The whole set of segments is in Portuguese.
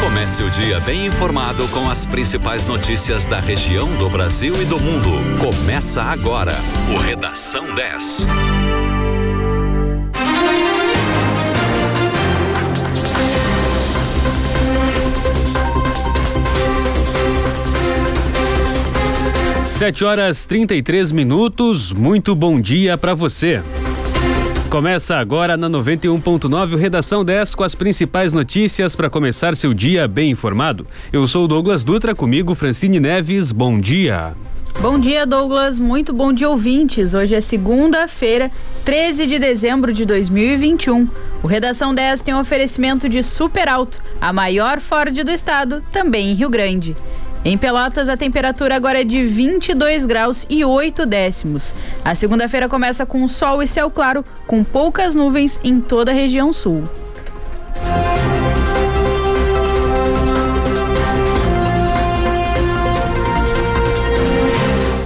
Comece o dia bem informado com as principais notícias da região, do Brasil e do mundo. Começa agora o Redação 10. Sete horas 33 minutos. Muito bom dia para você. Começa agora na 91.9 Redação 10 com as principais notícias para começar seu dia bem informado. Eu sou Douglas Dutra, comigo Francine Neves. Bom dia. Bom dia, Douglas. Muito bom dia, ouvintes. Hoje é segunda-feira, 13 de dezembro de 2021. O Redação 10 tem um oferecimento de Super Alto, a maior Ford do estado, também em Rio Grande. Em Pelotas, a temperatura agora é de 22 graus e 8 décimos. A segunda-feira começa com sol e céu claro, com poucas nuvens em toda a região sul.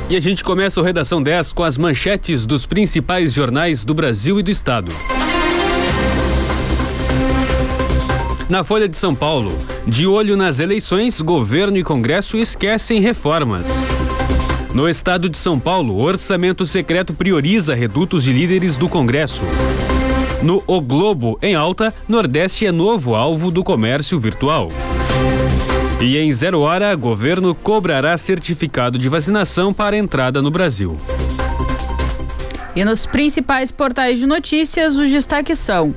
E a gente começa o Redação 10 com as manchetes dos principais jornais do Brasil e do Estado. Na Folha de São Paulo, de olho nas eleições, governo e Congresso esquecem reformas. No estado de São Paulo, orçamento secreto prioriza redutos de líderes do Congresso. No O Globo, em alta, Nordeste é novo alvo do comércio virtual. E em zero hora, governo cobrará certificado de vacinação para entrada no Brasil. E nos principais portais de notícias, os destaques são: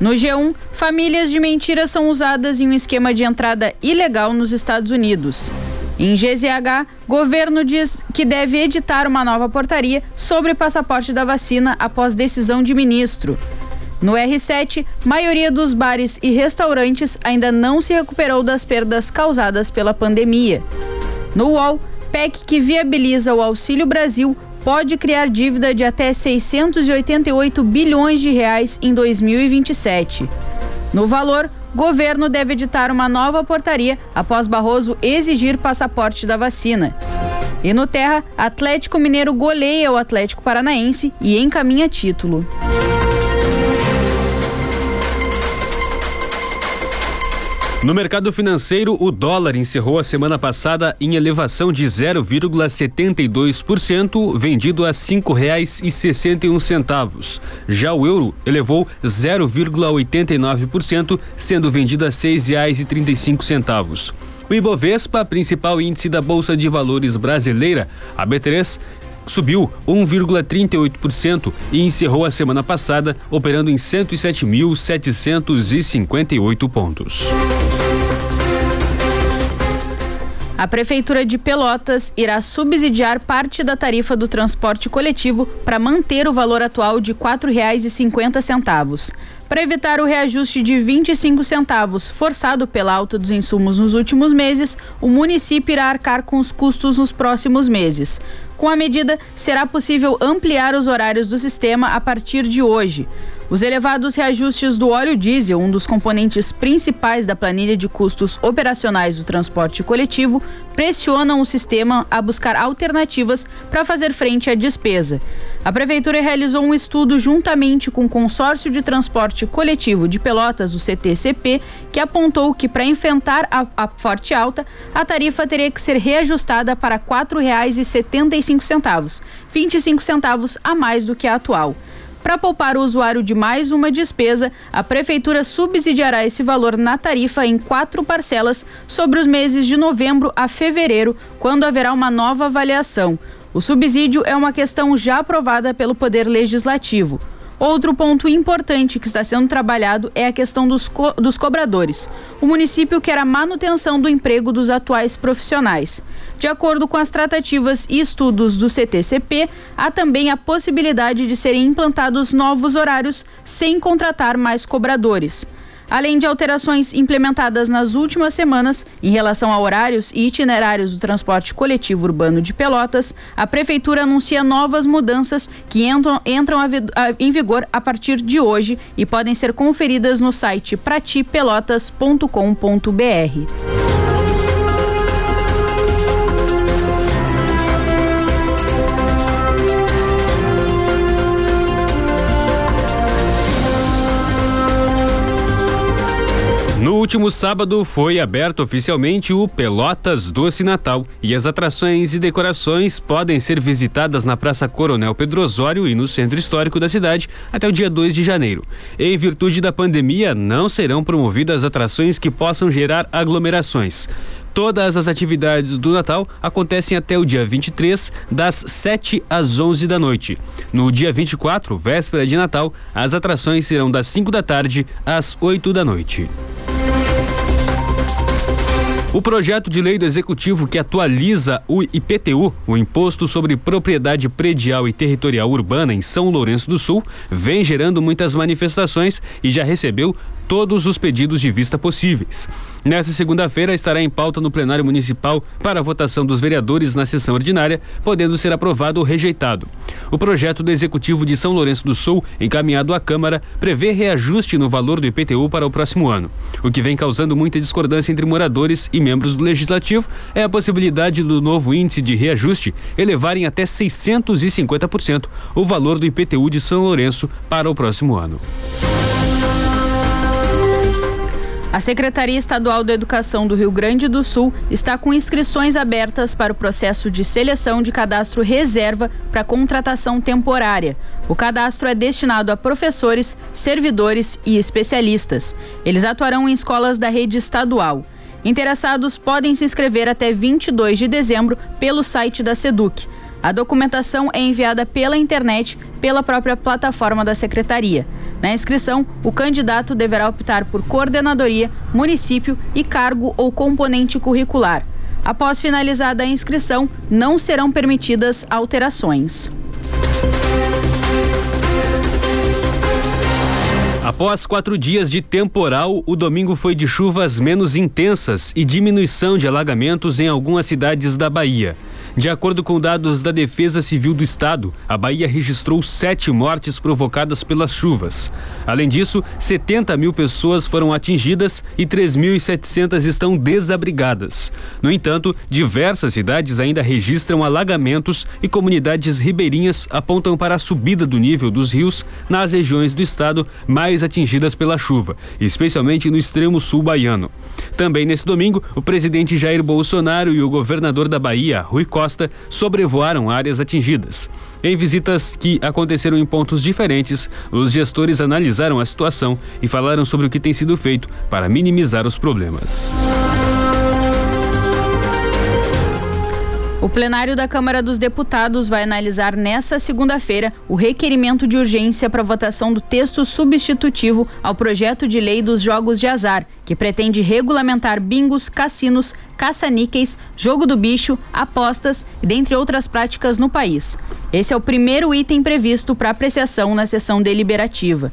no G1, famílias de mentiras são usadas em um esquema de entrada ilegal nos Estados Unidos. Em GZH, governo diz que deve editar uma nova portaria sobre passaporte da vacina após decisão de ministro. No R7, maioria dos bares e restaurantes ainda não se recuperou das perdas causadas pela pandemia. No UOL, PEC que viabiliza o Auxílio Brasil pode criar dívida de até 688 bilhões de reais em 2027. No valor, governo deve editar uma nova portaria após Barroso exigir passaporte da vacina. E no Terra, Atlético Mineiro goleia o Atlético Paranaense e encaminha título. No mercado financeiro, o dólar encerrou a semana passada em elevação de 0,72%, vendido a um centavos. Já o euro elevou 0,89%, sendo vendido a cinco centavos. O Ibovespa, principal índice da Bolsa de Valores brasileira, a B3, subiu 1,38% e encerrou a semana passada operando em 107.758 pontos. A Prefeitura de Pelotas irá subsidiar parte da tarifa do transporte coletivo para manter o valor atual de R$ 4,50. Para evitar o reajuste de 25 centavos forçado pela alta dos insumos nos últimos meses, o município irá arcar com os custos nos próximos meses. Com a medida, será possível ampliar os horários do sistema a partir de hoje. Os elevados reajustes do óleo diesel, um dos componentes principais da planilha de custos operacionais do transporte coletivo, pressionam o sistema a buscar alternativas para fazer frente à despesa. A Prefeitura realizou um estudo juntamente com o Consórcio de Transporte Coletivo de Pelotas, o CTCP, que apontou que para enfrentar a, a, forte alta, a tarifa teria que ser reajustada para R$ 4,75, 25 centavos a mais do que a atual. Para poupar o usuário de mais uma despesa, a Prefeitura subsidiará esse valor na tarifa em quatro parcelas sobre os meses de novembro a fevereiro, quando haverá uma nova avaliação. O subsídio é uma questão já aprovada pelo Poder Legislativo. Outro ponto importante que está sendo trabalhado é a questão dos, co dos cobradores. O município quer a manutenção do emprego dos atuais profissionais. De acordo com as tratativas e estudos do CTCP, há também a possibilidade de serem implantados novos horários sem contratar mais cobradores. Além de alterações implementadas nas últimas semanas em relação a horários e itinerários do transporte coletivo urbano de Pelotas, a Prefeitura anuncia novas mudanças que entram, entram a, a, em vigor a partir de hoje e podem ser conferidas no site pratipelotas.com.br. último sábado foi aberto oficialmente o Pelotas Doce Natal e as atrações e decorações podem ser visitadas na Praça Coronel Pedro Osório e no centro histórico da cidade até o dia 2 de janeiro. Em virtude da pandemia, não serão promovidas atrações que possam gerar aglomerações. Todas as atividades do Natal acontecem até o dia 23, das 7 às 11 da noite. No dia 24, véspera de Natal, as atrações serão das 5 da tarde às 8 da noite. O projeto de lei do Executivo que atualiza o IPTU, o Imposto sobre Propriedade Predial e Territorial Urbana em São Lourenço do Sul, vem gerando muitas manifestações e já recebeu todos os pedidos de vista possíveis. Nessa segunda-feira estará em pauta no plenário municipal para a votação dos vereadores na sessão ordinária, podendo ser aprovado ou rejeitado. O projeto do Executivo de São Lourenço do Sul, encaminhado à Câmara, prevê reajuste no valor do IPTU para o próximo ano. O que vem causando muita discordância entre moradores e membros do Legislativo é a possibilidade do novo índice de reajuste elevarem até 650% o valor do IPTU de São Lourenço para o próximo ano. A Secretaria Estadual da Educação do Rio Grande do Sul está com inscrições abertas para o processo de seleção de cadastro reserva para contratação temporária. O cadastro é destinado a professores, servidores e especialistas. Eles atuarão em escolas da rede estadual. Interessados podem se inscrever até 22 de dezembro pelo site da SEDUC. A documentação é enviada pela internet pela própria plataforma da Secretaria. Na inscrição, o candidato deverá optar por coordenadoria, município e cargo ou componente curricular. Após finalizada a inscrição, não serão permitidas alterações. Após quatro dias de temporal, o domingo foi de chuvas menos intensas e diminuição de alagamentos em algumas cidades da Bahia. De acordo com dados da Defesa Civil do Estado, a Bahia registrou sete mortes provocadas pelas chuvas. Além disso, 70 mil pessoas foram atingidas e 3.700 estão desabrigadas. No entanto, diversas cidades ainda registram alagamentos e comunidades ribeirinhas apontam para a subida do nível dos rios nas regiões do estado mais atingidas pela chuva, especialmente no extremo sul baiano. Também nesse domingo, o presidente Jair Bolsonaro e o governador da Bahia, Rui Costa, sobrevoaram áreas atingidas. Em visitas que aconteceram em pontos diferentes, os gestores analisaram a situação e falaram sobre o que tem sido feito para minimizar os problemas. O plenário da Câmara dos Deputados vai analisar nesta segunda-feira o requerimento de urgência para votação do texto substitutivo ao projeto de lei dos jogos de azar, que pretende regulamentar bingos, cassinos, caça-níqueis, jogo do bicho, apostas e dentre outras práticas no país. Esse é o primeiro item previsto para apreciação na sessão deliberativa.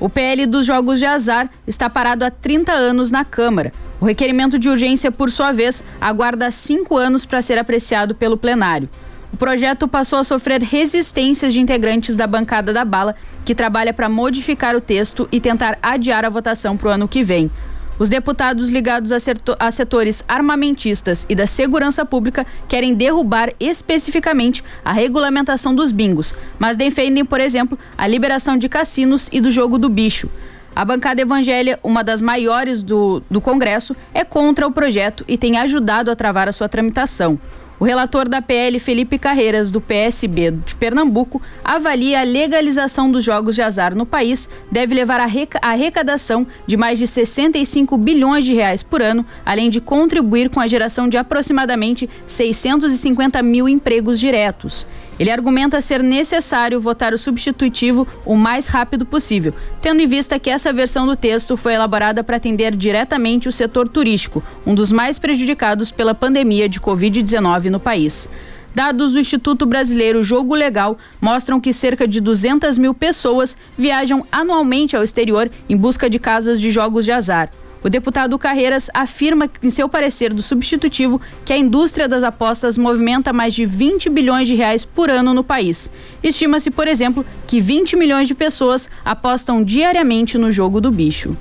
O PL dos jogos de azar está parado há 30 anos na Câmara. O requerimento de urgência, por sua vez, aguarda cinco anos para ser apreciado pelo plenário. O projeto passou a sofrer resistências de integrantes da bancada da bala, que trabalha para modificar o texto e tentar adiar a votação para o ano que vem. Os deputados ligados a, setores armamentistas e da segurança pública querem derrubar especificamente a regulamentação dos bingos, mas defendem, por exemplo, a liberação de cassinos e do jogo do bicho. A bancada evangélica, uma das maiores do, do Congresso, é contra o projeto e tem ajudado a travar a sua tramitação. O relator da PL, Felipe Carreiras, do PSB de Pernambuco, avalia a legalização dos jogos de azar no país deve levar à arrecadação de mais de 65 bilhões de reais por ano, além de contribuir com a geração de aproximadamente 650 mil empregos diretos. Ele argumenta ser necessário votar o substitutivo o mais rápido possível, tendo em vista que essa versão do texto foi elaborada para atender diretamente o setor turístico, um dos mais prejudicados pela pandemia de Covid-19 no país. Dados do Instituto Brasileiro Jogo Legal mostram que cerca de 200 mil pessoas viajam anualmente ao exterior em busca de casas de jogos de azar. O deputado Carreiras afirma em seu parecer do substitutivo que a indústria das apostas movimenta mais de 20 bilhões de reais por ano no país. Estima-se, por exemplo, que 20 milhões de pessoas apostam diariamente no jogo do bicho.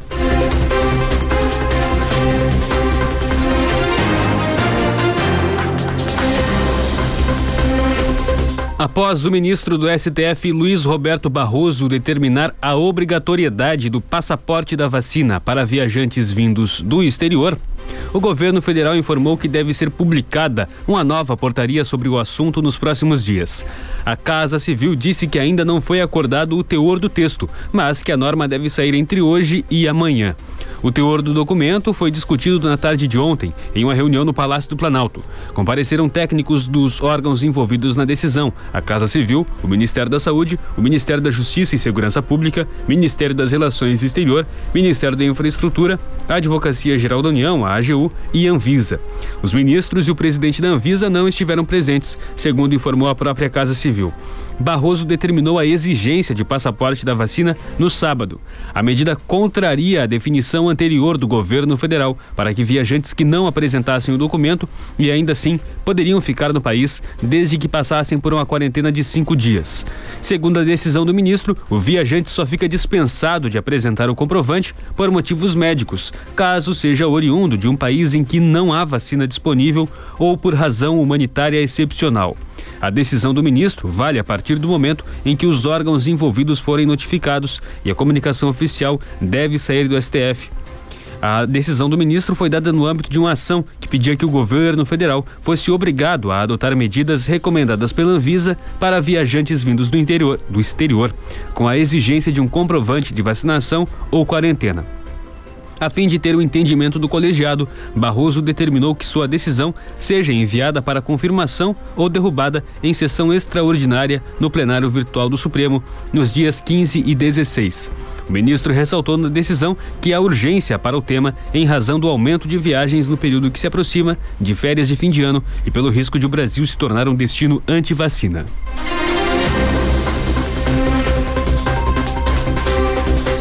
Após o ministro do STF, Luiz Roberto Barroso, determinar a obrigatoriedade do passaporte da vacina para viajantes vindos do exterior, o governo federal informou que deve ser publicada uma nova portaria sobre o assunto nos próximos dias. A Casa Civil disse que ainda não foi acordado o teor do texto, mas que a norma deve sair entre hoje e amanhã. O teor do documento foi discutido na tarde de ontem, em uma reunião no Palácio do Planalto. Compareceram técnicos dos órgãos envolvidos na decisão: a Casa Civil, o Ministério da Saúde, o Ministério da Justiça e Segurança Pública, Ministério das Relações Exterior, Ministério da Infraestrutura, a Advocacia Geral da União, a AGU e Anvisa. Os ministros e o presidente da Anvisa não estiveram presentes, segundo informou a própria Casa Civil. Barroso determinou a exigência de passaporte da vacina no sábado. A medida contraria a definição anterior do governo federal para que viajantes que não apresentassem o documento e ainda assim poderiam ficar no país desde que passassem por uma quarentena de cinco dias. Segundo a decisão do ministro, o viajante só fica dispensado de apresentar o comprovante por motivos médicos, caso seja oriundo de um país em que não há vacina disponível ou por razão humanitária excepcional. A decisão do ministro vale a partir do momento em que os órgãos envolvidos forem notificados e a comunicação oficial deve sair do STF. A decisão do ministro foi dada no âmbito de uma ação que pedia que o governo federal fosse obrigado a adotar medidas recomendadas pela Anvisa para viajantes vindos do interior, do exterior, com a exigência de um comprovante de vacinação ou quarentena. A fim de ter o entendimento do colegiado, Barroso determinou que sua decisão seja enviada para confirmação ou derrubada em sessão extraordinária no plenário virtual do Supremo nos dias 15 e 16. O ministro ressaltou na decisão que há urgência para o tema em razão do aumento de viagens no período que se aproxima de férias de fim de ano e pelo risco de o Brasil se tornar um destino anti-vacina.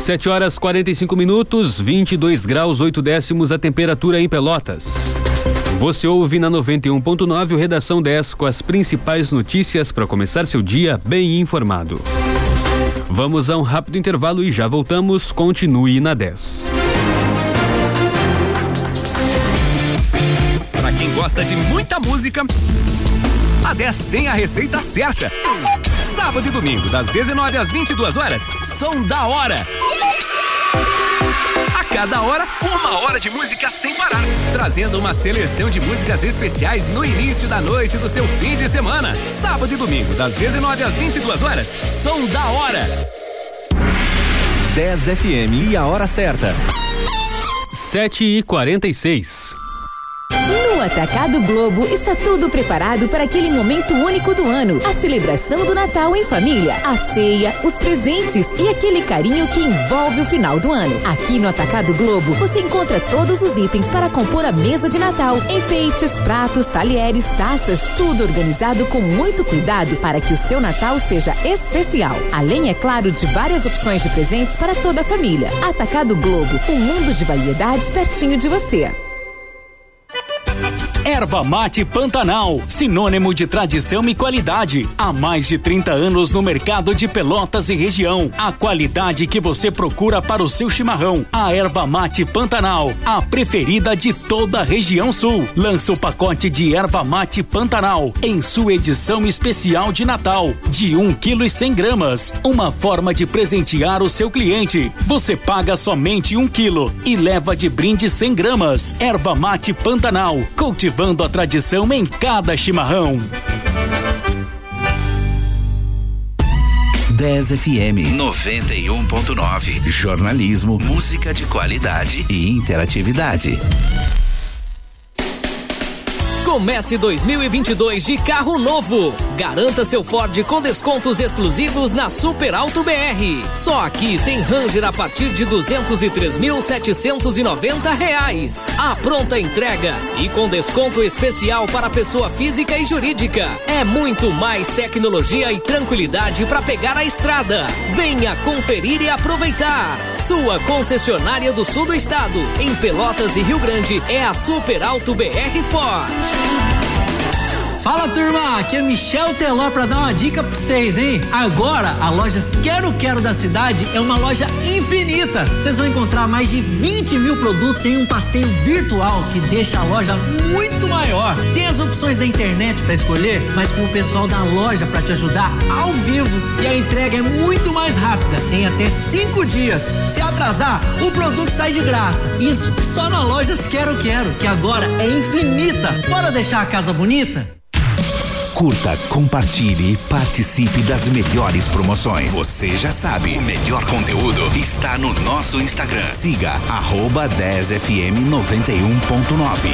7 horas 45 minutos, 22 graus 8 décimos a temperatura em Pelotas. Você ouve na 91.9 o Redação 10 com as principais notícias para começar seu dia bem informado. Vamos a um rápido intervalo e já voltamos. Continue na 10. Para quem gosta de muita música, a 10 tem a receita certa. Sábado e domingo, das 19 às 22 horas, som da hora. A cada hora, uma hora de música sem parar, trazendo uma seleção de músicas especiais no início da noite do seu fim de semana. Sábado e domingo, das 19 às 22 horas, som da hora. 10 FM e a hora certa. 7 e 46 no Atacado Globo está tudo preparado para aquele momento único do ano. A celebração do Natal em família, a ceia, os presentes e aquele carinho que envolve o final do ano. Aqui no Atacado Globo você encontra todos os itens para compor a mesa de Natal. Enfeites, pratos, talheres, taças, tudo organizado com muito cuidado para que o seu Natal seja especial. Além, é claro, de várias opções de presentes para toda a família. Atacado Globo, um mundo de variedades pertinho de você. Erva Mate Pantanal, sinônimo de tradição e qualidade. Há mais de 30 anos no mercado de Pelotas e região. A qualidade que você procura para o seu chimarrão. A Erva Mate Pantanal, a preferida de toda a região sul. Lança o pacote de Erva Mate Pantanal em sua edição especial de Natal, de 1 kg e 100 gramas. Uma forma de presentear o seu cliente. Você paga somente 1 kg e leva de brinde 100 gramas. Erva Mate Pantanal, cultivada levando a tradição em cada chimarrão. 10 FM 91.9. Jornalismo, música de qualidade e interatividade. Comece 2022 de carro novo. Garanta seu Ford com descontos exclusivos na Super Alto BR. Só aqui tem Ranger a partir de 203.790 reais. A pronta entrega e com desconto especial para pessoa física e jurídica. É muito mais tecnologia e tranquilidade para pegar a estrada. Venha conferir e aproveitar. Sua concessionária do sul do estado, em Pelotas e Rio Grande, é a Super Alto BR Ford. time Fala turma, aqui é Michel Teló para dar uma dica para vocês, hein? Agora a loja Quero Quero da cidade é uma loja infinita. Vocês vão encontrar mais de 20 mil produtos em um passeio virtual que deixa a loja muito maior. Tem as opções da internet para escolher, mas com o pessoal da loja para te ajudar ao vivo e a entrega é muito mais rápida. Tem até cinco dias. Se atrasar, o produto sai de graça. Isso só na loja Quero Quero, que agora é infinita. Bora deixar a casa bonita? Curta, compartilhe e participe das melhores promoções. Você já sabe, o melhor conteúdo está no nosso Instagram. Siga arroba 10fm 91.9.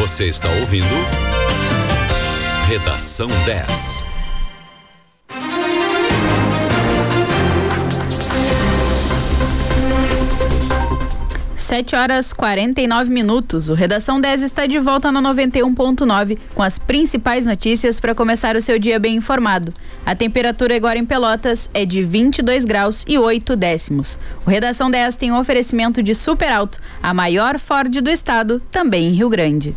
Você está ouvindo Redação 10. 7 horas 49 minutos. O Redação 10 está de volta no 91.9 com as principais notícias para começar o seu dia bem informado. A temperatura agora em Pelotas é de 22 graus e 8 décimos. O Redação 10 tem um oferecimento de Super Alto, a maior Ford do estado, também em Rio Grande.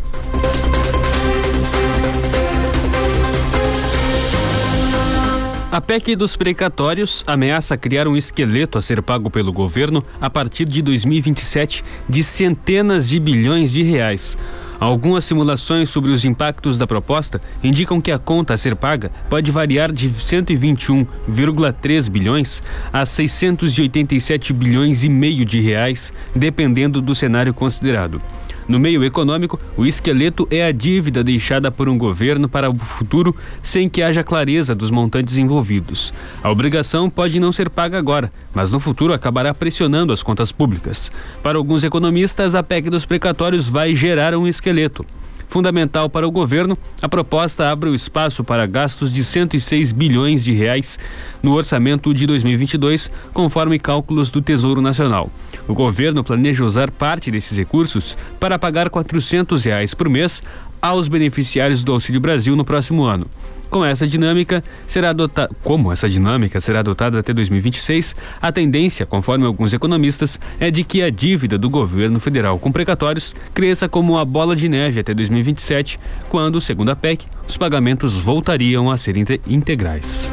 A PEC dos precatórios ameaça criar um esqueleto a ser pago pelo governo a partir de 2027 de centenas de bilhões de reais. Algumas simulações sobre os impactos da proposta indicam que a conta a ser paga pode variar de 121,3 bilhões a 687 bilhões e meio de reais, dependendo do cenário considerado. No meio econômico, o esqueleto é a dívida deixada por um governo para o futuro sem que haja clareza dos montantes envolvidos. A obrigação pode não ser paga agora, mas no futuro acabará pressionando as contas públicas. Para alguns economistas, a PEC dos precatórios vai gerar um esqueleto fundamental para o governo, a proposta abre o espaço para gastos de 106 bilhões de reais no orçamento de 2022, conforme cálculos do Tesouro Nacional. O governo planeja usar parte desses recursos para pagar 400 reais por mês aos beneficiários do Auxílio Brasil no próximo ano. Com essa dinâmica, será adotada, como essa dinâmica será adotada até 2026, a tendência, conforme alguns economistas, é de que a dívida do governo federal com precatórios cresça como uma bola de neve até 2027, quando, segundo a PEC, os pagamentos voltariam a ser integrais.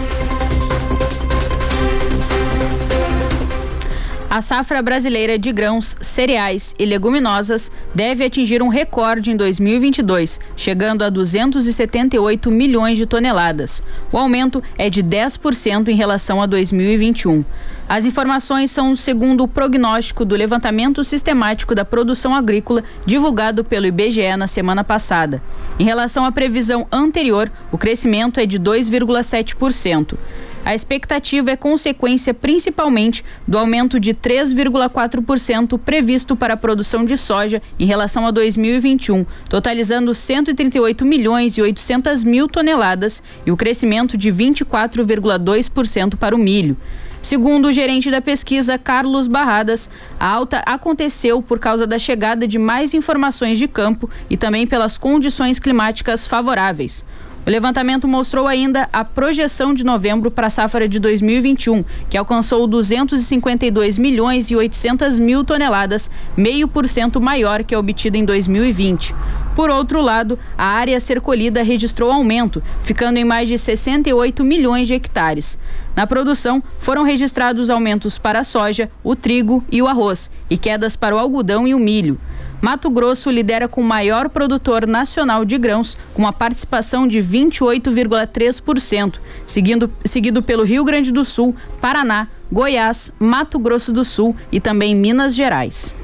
A safra brasileira de grãos, cereais e leguminosas deve atingir um recorde em 2022, chegando a 278 milhões de toneladas. O aumento é de 10% em relação a 2021. As informações são segundo o prognóstico do levantamento sistemático da produção agrícola divulgado pelo IBGE na semana passada. Em relação à previsão anterior, o crescimento é de 2,7%. A expectativa é consequência principalmente do aumento de 3,4% previsto para a produção de soja em relação a 2021, totalizando 138 milhões e 800 mil toneladas e o crescimento de 24,2% para o milho. Segundo o gerente da pesquisa, Carlos Barradas, a alta aconteceu por causa da chegada de mais informações de campo e também pelas condições climáticas favoráveis. O levantamento mostrou ainda a projeção de novembro para a safra de 2021, que alcançou 252 milhões e 800 mil toneladas, meio por cento maior que a obtida em 2020. Por outro lado, a área a ser colhida registrou aumento, ficando em mais de 68 milhões de hectares. Na produção, foram registrados aumentos para a soja, o trigo e o arroz, e quedas para o algodão e o milho. Mato Grosso lidera com o maior produtor nacional de grãos, com uma participação de 28,3%, seguindo, seguido pelo Rio Grande do Sul, Paraná, Goiás, Mato Grosso do Sul e também Minas Gerais.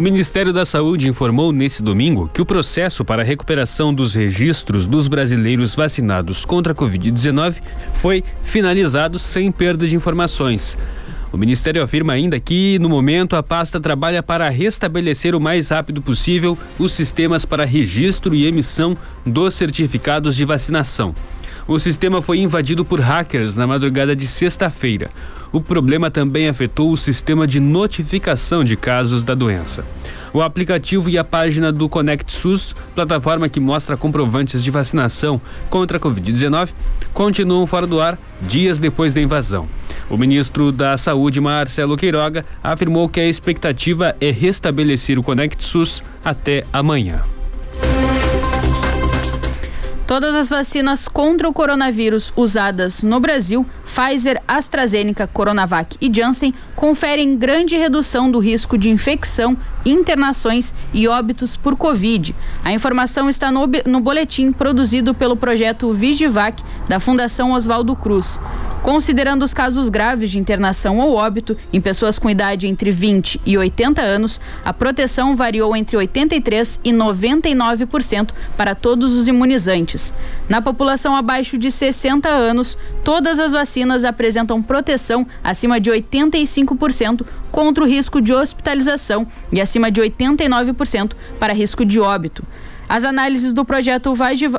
O Ministério da Saúde informou nesse domingo que o processo para a recuperação dos registros dos brasileiros vacinados contra a Covid-19 foi finalizado sem perda de informações. O Ministério afirma ainda que, no momento, a pasta trabalha para restabelecer o mais rápido possível os sistemas para registro e emissão dos certificados de vacinação. O sistema foi invadido por hackers na madrugada de sexta-feira. O problema também afetou o sistema de notificação de casos da doença. O aplicativo e a página do Conect SUS, plataforma que mostra comprovantes de vacinação contra a Covid-19, continuam fora do ar dias depois da invasão. O ministro da Saúde, Marcelo Queiroga, afirmou que a expectativa é restabelecer o Conect SUS até amanhã. Todas as vacinas contra o coronavírus usadas no Brasil, Pfizer, AstraZeneca, Coronavac e Janssen, conferem grande redução do risco de infecção, internações e óbitos por Covid. A informação está no, no boletim produzido pelo projeto Vigivac da Fundação Oswaldo Cruz. Considerando os casos graves de internação ou óbito em pessoas com idade entre 20 e 80 anos, a proteção variou entre 83 e 99% para todos os imunizantes. Na população abaixo de 60 anos, todas as vacinas apresentam proteção acima de 85% contra o risco de hospitalização e acima de 89% para risco de óbito. As análises do projeto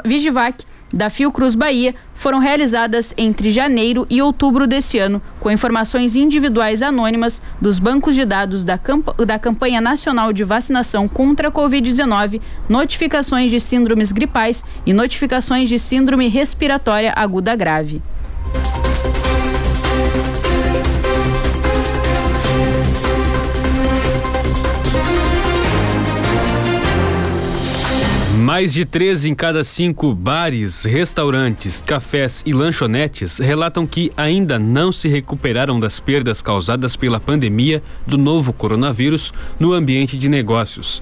Vigivac da Fiocruz Bahia foram realizadas entre janeiro e outubro desse ano, com informações individuais anônimas dos bancos de dados da, camp da Campanha Nacional de Vacinação contra a Covid-19, notificações de síndromes gripais e notificações de síndrome respiratória aguda grave. Mais de três em cada cinco bares, restaurantes, cafés e lanchonetes relatam que ainda não se recuperaram das perdas causadas pela pandemia do novo coronavírus no ambiente de negócios.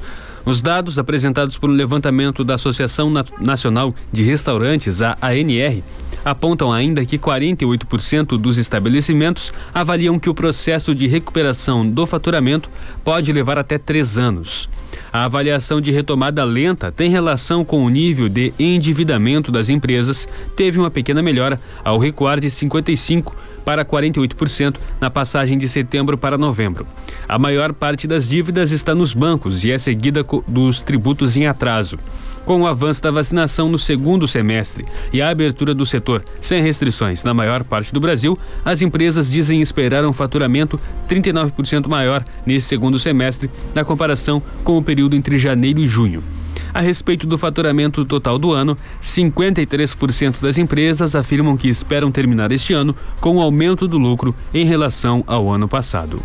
Os dados apresentados por um levantamento da Associação Nacional de Restaurantes, a ANR, apontam ainda que 48% dos estabelecimentos avaliam que o processo de recuperação do faturamento pode levar até três anos. A avaliação de retomada lenta tem relação com o nível de endividamento das empresas, teve uma pequena melhora ao recuar de 55 para 48% na passagem de setembro para novembro. A maior parte das dívidas está nos bancos e é seguida dos tributos em atraso. Com o avanço da vacinação no segundo semestre e a abertura do setor sem restrições na maior parte do Brasil, as empresas dizem esperar um faturamento 39% maior nesse segundo semestre, na comparação com o período entre janeiro e junho. A respeito do faturamento total do ano, 53% das empresas afirmam que esperam terminar este ano com um aumento do lucro em relação ao ano passado.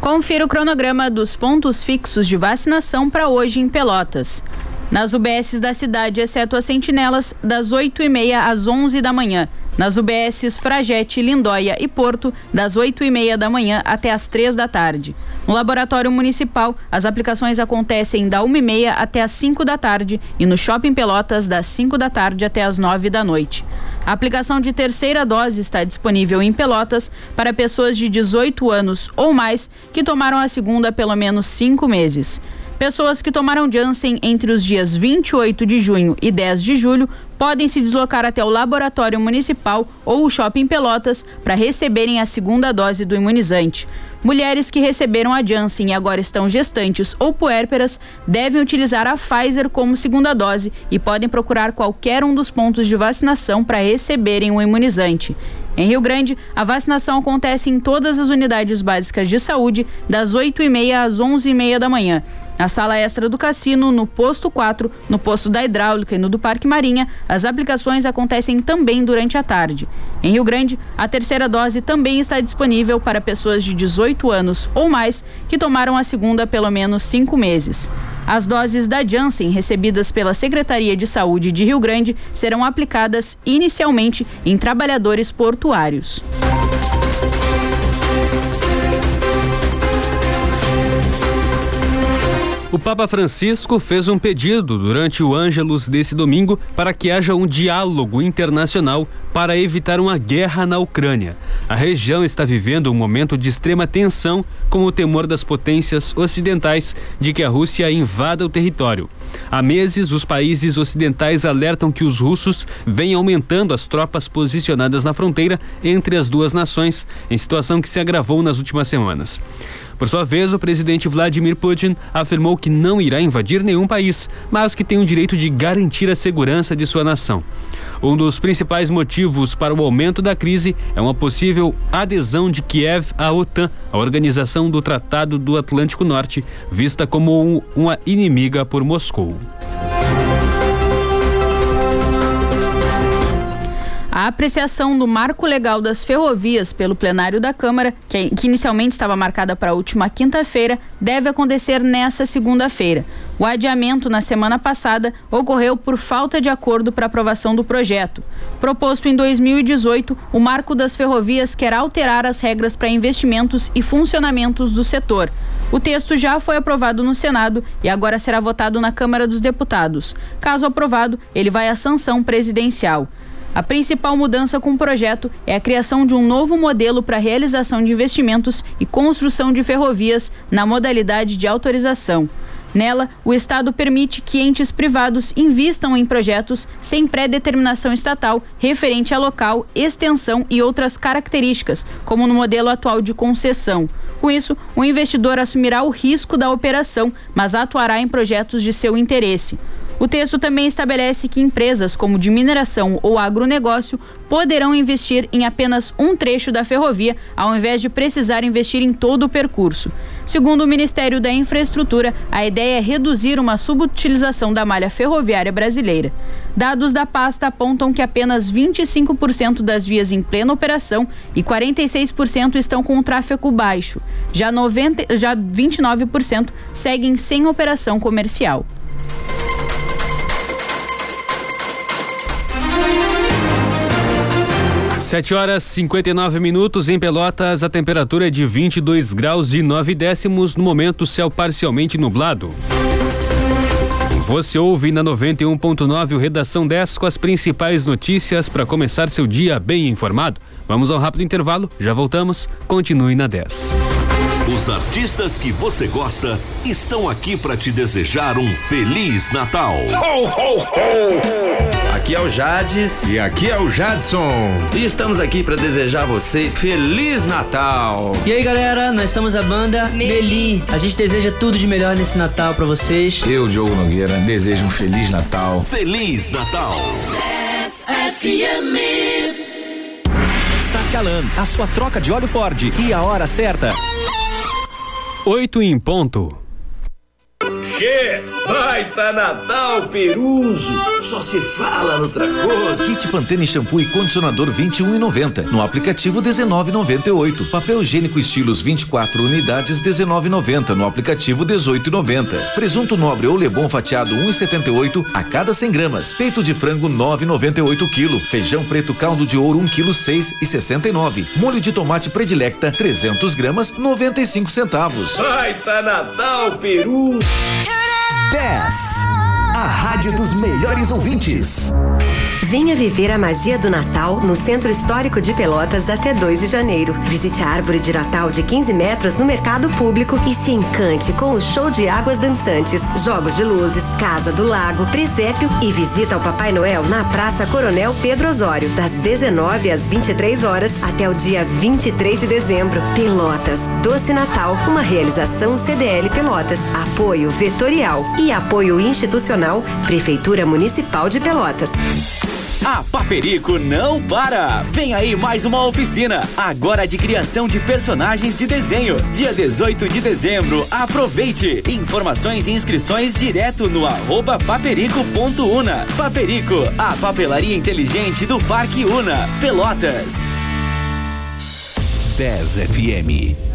Confira o cronograma dos pontos fixos de vacinação para hoje em Pelotas. Nas UBSs da cidade, exceto as sentinelas, das 8h30 às 11 da manhã. Nas UBSs Fragete, Lindóia e Porto, das 8h30 da manhã até as 3 da tarde. No Laboratório Municipal, as aplicações acontecem da 1h30 até as 5 da tarde e no Shopping Pelotas, das 5 da tarde até as 9 da noite. A aplicação de terceira dose está disponível em Pelotas para pessoas de 18 anos ou mais que tomaram a segunda pelo menos cinco meses. Pessoas que tomaram Janssen entre os dias 28 de junho e 10 de julho podem se deslocar até o laboratório municipal ou o shopping Pelotas para receberem a segunda dose do imunizante. Mulheres que receberam a Janssen e agora estão gestantes ou puérperas devem utilizar a Pfizer como segunda dose e podem procurar qualquer um dos pontos de vacinação para receberem o imunizante. Em Rio Grande, a vacinação acontece em todas as unidades básicas de saúde, das 8h30 às 11h30 da manhã. Na sala extra do cassino, no posto 4, no posto da hidráulica e no do Parque Marinha, as aplicações acontecem também durante a tarde. Em Rio Grande, a terceira dose também está disponível para pessoas de 18 anos ou mais que tomaram a segunda pelo menos cinco meses. As doses da Janssen recebidas pela Secretaria de Saúde de Rio Grande serão aplicadas inicialmente em trabalhadores portuários. O Papa Francisco fez um pedido durante o Ângelus desse domingo para que haja um diálogo internacional para evitar uma guerra na Ucrânia. A região está vivendo um momento de extrema tensão com o temor das potências ocidentais de que a Rússia invada o território. Há meses, os países ocidentais alertam que os russos vêm aumentando as tropas posicionadas na fronteira entre as duas nações, em situação que se agravou nas últimas semanas. Por sua vez, o presidente Vladimir Putin afirmou que não irá invadir nenhum país, mas que tem o direito de garantir a segurança de sua nação. Um dos principais motivos para o aumento da crise é uma possível adesão de Kiev à OTAN, a Organização do Tratado do Atlântico Norte, vista como um, uma inimiga por Moscou. A apreciação do marco legal das ferrovias pelo plenário da Câmara, que inicialmente estava marcada para a última quinta-feira, deve acontecer nesta segunda-feira. O adiamento na semana passada ocorreu por falta de acordo para aprovação do projeto. Proposto em 2018, o Marco das Ferrovias quer alterar as regras para investimentos e funcionamentos do setor. O texto já foi aprovado no Senado e agora será votado na Câmara dos Deputados. Caso aprovado, ele vai à sanção presidencial. A principal mudança com o projeto é a criação de um novo modelo para realização de investimentos e construção de ferrovias na modalidade de autorização. Nela, o Estado permite que entes privados invistam em projetos sem pré-determinação estatal referente a local, extensão e outras características, como no modelo atual de concessão. Com isso, o investidor assumirá o risco da operação, mas atuará em projetos de seu interesse. O texto também estabelece que empresas como de mineração ou agronegócio poderão investir em apenas um trecho da ferrovia, ao invés de precisar investir em todo o percurso. Segundo o Ministério da Infraestrutura, a ideia é reduzir uma subutilização da malha ferroviária brasileira. Dados da pasta apontam que apenas 25% das vias em plena operação e 46% estão com tráfego baixo. Já, 90, já 29% seguem sem operação comercial. 7 horas 59 minutos em Pelotas, a temperatura é de 22 graus e 9 décimos, no momento céu parcialmente nublado. Você ouve na 91.9 o Redação 10 com as principais notícias para começar seu dia bem informado. Vamos ao rápido intervalo, já voltamos. Continue na 10. Os artistas que você gosta estão aqui para te desejar um feliz Natal. Ho, ho, ho. Aqui é o Jades e aqui é o Jadson. E estamos aqui para desejar a você feliz Natal. E aí, galera, nós somos a banda Meli. A gente deseja tudo de melhor nesse Natal para vocês. Eu, Diogo Nogueira, desejo um feliz Natal. Feliz Natal. SFM. Satialan, a sua troca de óleo Ford e a hora certa. 8 em ponto. Che, baita Natal Peruso. Só se fala no Tracor. Kit Pantene shampoo e condicionador 21,90. No aplicativo 19,98. Papel higiênico estilos 24 unidades 19,90. No aplicativo 18,90. Presunto nobre ou lebon fatiado 1,78 a cada 100 gramas. Peito de frango 9,98 quilo. Feijão preto caldo de ouro 1 quilo 6,69. Molho de tomate predilecta 300 gramas 95 centavos. Baita Natal Peru. 10. A rádio dos melhores ouvintes. Venha viver a magia do Natal no Centro Histórico de Pelotas até 2 de janeiro. Visite a árvore de Natal de 15 metros no mercado público e se encante com o show de águas dançantes, jogos de luzes, Casa do Lago, presépio e visita ao Papai Noel na Praça Coronel Pedro Osório, das 19 às 23 horas até o dia 23 de dezembro. Pelotas, Doce Natal, uma realização CDL Pelotas, apoio vetorial e apoio institucional Prefeitura Municipal de Pelotas. A Paperico não para! Vem aí mais uma oficina, agora de criação de personagens de desenho. Dia 18 de dezembro, aproveite! Informações e inscrições direto no arroba paperico.una. Paperico, a papelaria inteligente do Parque Una, Pelotas. 10 FM.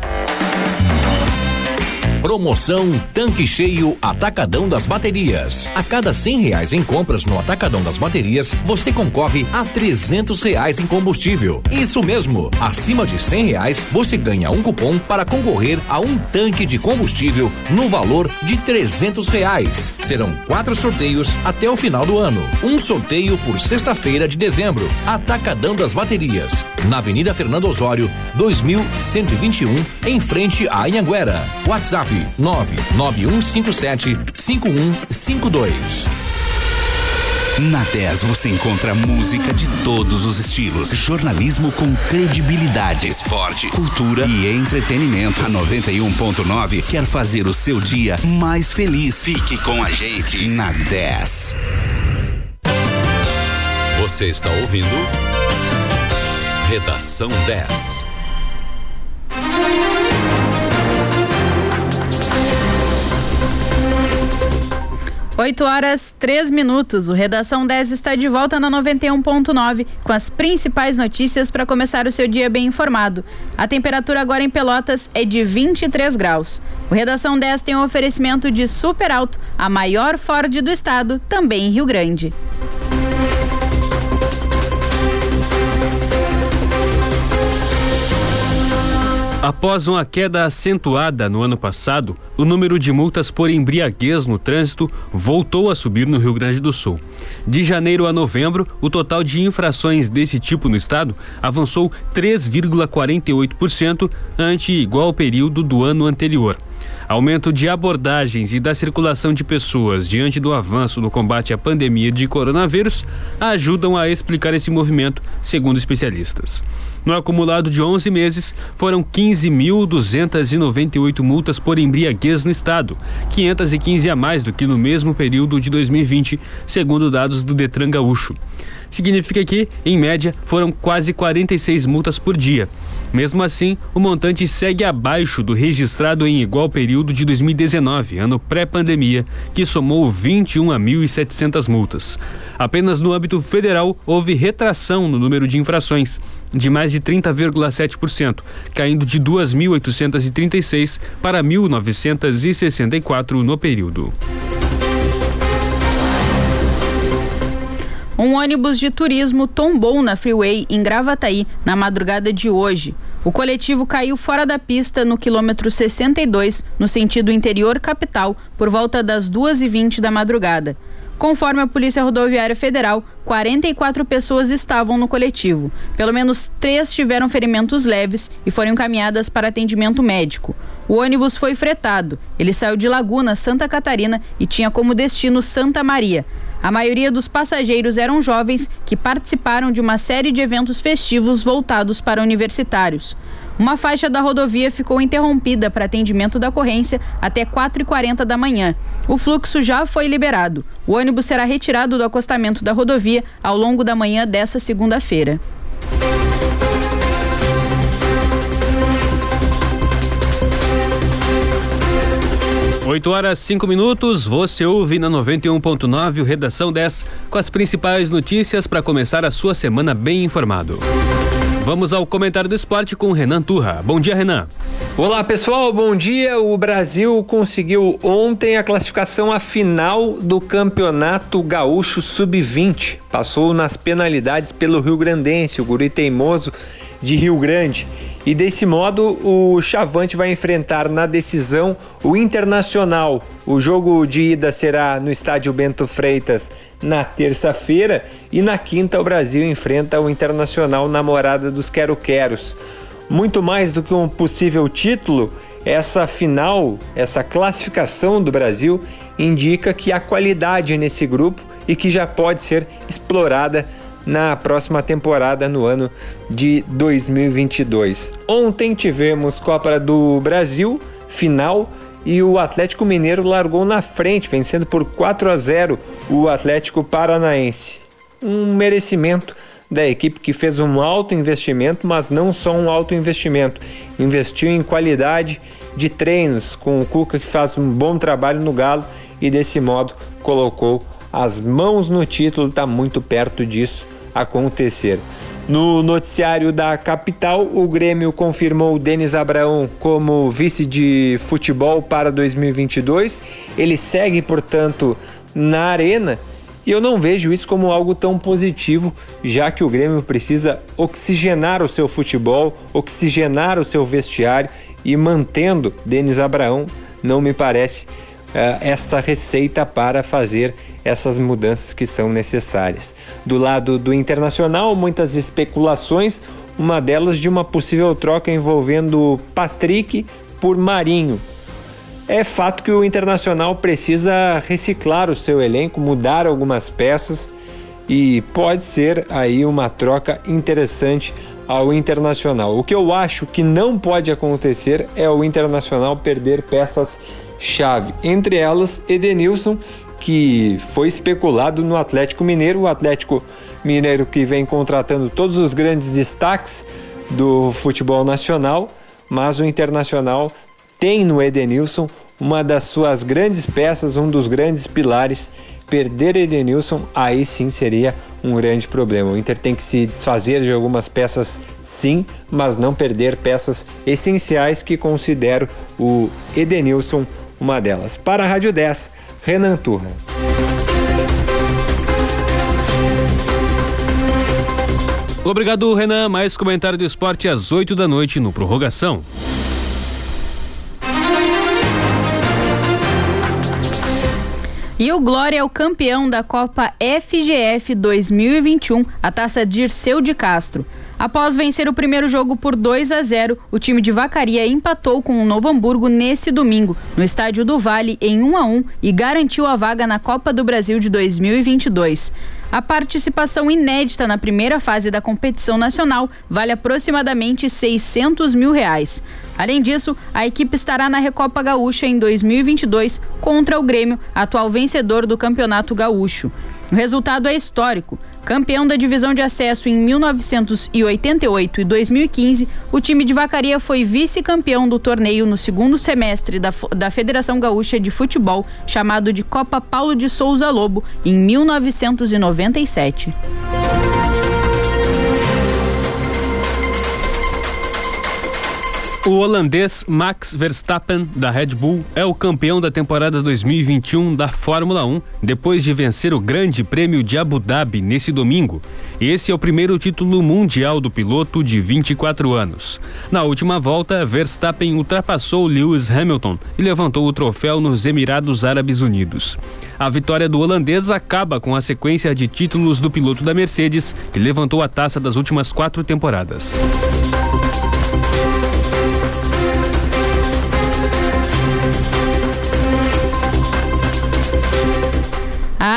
Promoção Tanque Cheio Atacadão das Baterias. A cada cem reais em compras no Atacadão das Baterias, você concorre a trezentos reais em combustível. Isso mesmo, acima de cem reais, você ganha um cupom para concorrer a um tanque de combustível no valor de trezentos reais. Serão quatro sorteios até o final do ano. Um sorteio por sexta-feira de dezembro. Atacadão das Baterias, na Avenida Fernando Osório, 2121, em frente a Anhanguera. WhatsApp 99157 5152. Na 10 você encontra música de todos os estilos, jornalismo com credibilidade, esporte, cultura e entretenimento. A 91.9 quer fazer o seu dia mais feliz. Fique com a gente na 10. Você está ouvindo Redação 10. 8 horas 3 minutos. O Redação 10 está de volta na 91.9 com as principais notícias para começar o seu dia bem informado. A temperatura agora em Pelotas é de 23 graus. O Redação 10 tem um oferecimento de Super Alto, a maior Ford do estado, também em Rio Grande. Após uma queda acentuada no ano passado, o número de multas por embriaguez no trânsito voltou a subir no Rio Grande do Sul. De janeiro a novembro, o total de infrações desse tipo no estado avançou 3,48% ante igual período do ano anterior. Aumento de abordagens e da circulação de pessoas diante do avanço no combate à pandemia de coronavírus ajudam a explicar esse movimento, segundo especialistas. No acumulado de 11 meses, foram 15.298 multas por embriaguez no estado, 515 a mais do que no mesmo período de 2020, segundo dados do Detran Gaúcho. Significa que, em média, foram quase 46 multas por dia. Mesmo assim, o montante segue abaixo do registrado em igual período de 2019, ano pré-pandemia, que somou 21.700 multas. Apenas no âmbito federal houve retração no número de infrações, de mais de 30,7%, caindo de 2.836 para 1.964 no período. Um ônibus de turismo tombou na freeway em Gravataí na madrugada de hoje. O coletivo caiu fora da pista no quilômetro 62, no sentido interior capital, por volta das 2h20 da madrugada. Conforme a Polícia Rodoviária Federal, 44 pessoas estavam no coletivo. Pelo menos três tiveram ferimentos leves e foram encaminhadas para atendimento médico. O ônibus foi fretado. Ele saiu de Laguna, Santa Catarina e tinha como destino Santa Maria. A maioria dos passageiros eram jovens que participaram de uma série de eventos festivos voltados para universitários. Uma faixa da rodovia ficou interrompida para atendimento da ocorrência até 4h40 da manhã. O fluxo já foi liberado. O ônibus será retirado do acostamento da rodovia ao longo da manhã desta segunda-feira. 8 horas 5 minutos, você ouve na 91.9 o Redação 10 com as principais notícias para começar a sua semana bem informado. Vamos ao comentário do esporte com Renan Turra. Bom dia, Renan. Olá, pessoal. Bom dia. O Brasil conseguiu ontem a classificação à final do Campeonato Gaúcho Sub-20. Passou nas penalidades pelo Rio Grandense, o guri teimoso de Rio Grande. E desse modo, o Chavante vai enfrentar na decisão o Internacional. O jogo de ida será no estádio Bento Freitas na terça-feira e na quinta o Brasil enfrenta o Internacional na morada dos Quero-Queros. Muito mais do que um possível título, essa final, essa classificação do Brasil indica que há qualidade nesse grupo e que já pode ser explorada na próxima temporada no ano de 2022. Ontem tivemos Copa do Brasil, final, e o Atlético Mineiro largou na frente, vencendo por 4 a 0 o Atlético Paranaense. Um merecimento da equipe que fez um alto investimento, mas não só um alto investimento, investiu em qualidade de treinos com o Cuca que faz um bom trabalho no Galo e desse modo colocou as mãos no título, está muito perto disso acontecer. No noticiário da capital, o Grêmio confirmou Denis Abraão como vice de futebol para 2022. Ele segue, portanto, na arena e eu não vejo isso como algo tão positivo, já que o Grêmio precisa oxigenar o seu futebol, oxigenar o seu vestiário e mantendo Denis Abraão, não me parece essa receita para fazer essas mudanças que são necessárias. Do lado do internacional, muitas especulações, uma delas de uma possível troca envolvendo Patrick por Marinho. É fato que o Internacional precisa reciclar o seu elenco, mudar algumas peças e pode ser aí uma troca interessante ao Internacional. O que eu acho que não pode acontecer é o Internacional perder peças chave, entre elas Edenilson, que foi especulado no Atlético Mineiro, o Atlético Mineiro que vem contratando todos os grandes destaques do futebol nacional, mas o Internacional tem no Edenilson uma das suas grandes peças, um dos grandes pilares. Perder Edenilson, aí sim seria um grande problema. O Inter tem que se desfazer de algumas peças, sim, mas não perder peças essenciais que considero o Edenilson uma delas. Para a Rádio 10, Renan Turra. Obrigado, Renan. Mais comentário do esporte às 8 da noite no Prorrogação. E o Glória é o campeão da Copa FGF 2021, a taça Dirceu de Castro. Após vencer o primeiro jogo por 2 a 0, o time de Vacaria empatou com o Novo Hamburgo nesse domingo, no estádio do Vale, em 1 a 1 e garantiu a vaga na Copa do Brasil de 2022. A participação inédita na primeira fase da competição nacional vale aproximadamente 600 mil reais. Além disso, a equipe estará na Recopa Gaúcha em 2022 contra o Grêmio, atual vencedor do Campeonato Gaúcho. O resultado é histórico. Campeão da divisão de acesso em 1988 e 2015, o time de Vacaria foi vice-campeão do torneio no segundo semestre da, da Federação Gaúcha de Futebol, chamado de Copa Paulo de Souza Lobo, em 1997. O holandês Max Verstappen, da Red Bull, é o campeão da temporada 2021 da Fórmula 1, depois de vencer o Grande Prêmio de Abu Dhabi nesse domingo. Esse é o primeiro título mundial do piloto de 24 anos. Na última volta, Verstappen ultrapassou Lewis Hamilton e levantou o troféu nos Emirados Árabes Unidos. A vitória do holandês acaba com a sequência de títulos do piloto da Mercedes, que levantou a taça das últimas quatro temporadas.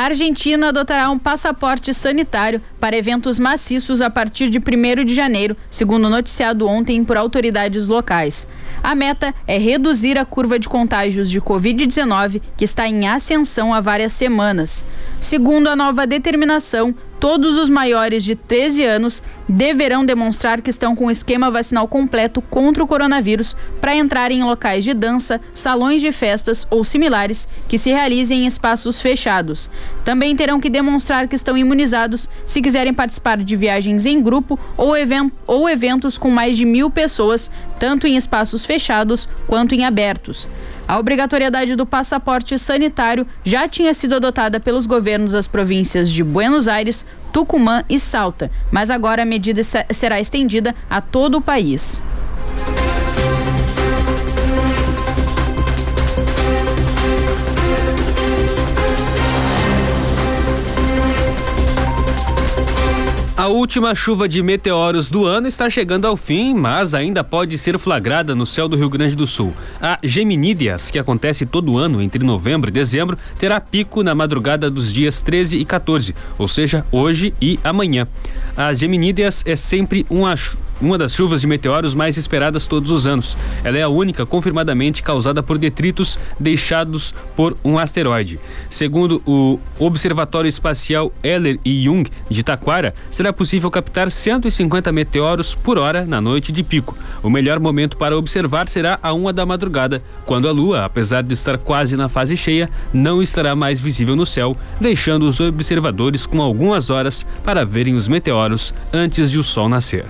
A Argentina adotará um passaporte sanitário para eventos maciços a partir de 1 de janeiro, segundo noticiado ontem por autoridades locais. A meta é reduzir a curva de contágios de Covid-19, que está em ascensão há várias semanas. Segundo a nova determinação, todos os maiores de 13 anos deverão demonstrar que estão com o esquema vacinal completo contra o coronavírus para entrar em locais de dança, salões de festas ou similares que se realizem em espaços fechados. Também terão que demonstrar que estão imunizados se quiserem participar de viagens em grupo ou, ou eventos com mais de mil pessoas, tanto em espaços fechados quanto em abertos. A obrigatoriedade do passaporte sanitário já tinha sido adotada pelos governos das províncias de Buenos Aires, Tucumã e Salta, mas agora a medida será estendida a todo o país. A última chuva de meteoros do ano está chegando ao fim, mas ainda pode ser flagrada no céu do Rio Grande do Sul. A Geminídeas, que acontece todo ano entre novembro e dezembro, terá pico na madrugada dos dias 13 e 14, ou seja, hoje e amanhã. A Geminídeas é sempre uma uma das chuvas de meteoros mais esperadas todos os anos. Ela é a única confirmadamente causada por detritos deixados por um asteroide. Segundo o Observatório Espacial Eller e Jung de Taquara, será possível captar 150 meteoros por hora na noite de pico. O melhor momento para observar será a uma da madrugada, quando a Lua, apesar de estar quase na fase cheia, não estará mais visível no céu, deixando os observadores com algumas horas para verem os meteoros antes de o Sol nascer.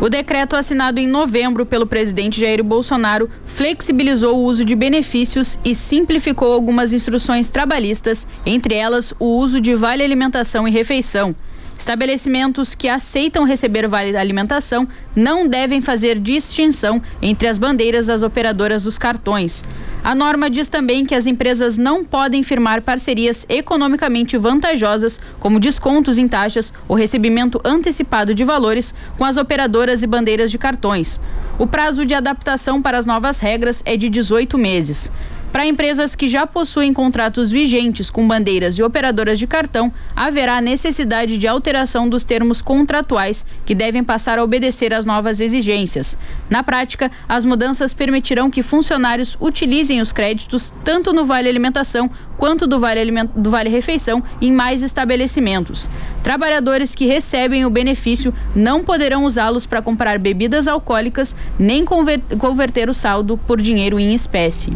O decreto assinado em novembro pelo presidente Jair Bolsonaro flexibilizou o uso de benefícios e simplificou algumas instruções trabalhistas, entre elas o uso de vale alimentação e refeição. Estabelecimentos que aceitam receber vale alimentação não devem fazer distinção entre as bandeiras das operadoras dos cartões. A norma diz também que as empresas não podem firmar parcerias economicamente vantajosas, como descontos em taxas ou recebimento antecipado de valores, com as operadoras e bandeiras de cartões. O prazo de adaptação para as novas regras é de 18 meses. Para empresas que já possuem contratos vigentes com bandeiras e operadoras de cartão, haverá necessidade de alteração dos termos contratuais, que devem passar a obedecer às novas exigências. Na prática, as mudanças permitirão que funcionários utilizem os créditos tanto no Vale Alimentação quanto do Vale, do vale Refeição em mais estabelecimentos. Trabalhadores que recebem o benefício não poderão usá-los para comprar bebidas alcoólicas nem conver... converter o saldo por dinheiro em espécie.